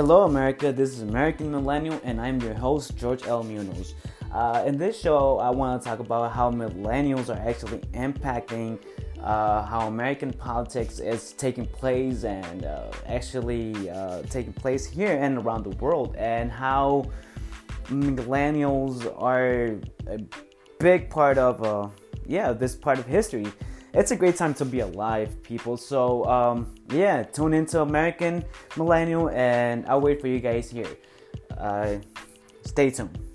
Hello, America. This is American Millennial, and I'm your host, George L. Munoz. Uh, in this show, I want to talk about how millennials are actually impacting uh, how American politics is taking place and uh, actually uh, taking place here and around the world, and how millennials are a big part of uh, yeah this part of history it's a great time to be alive, people. So, um, yeah, tune into American Millennial, and I'll wait for you guys here. Uh, stay tuned.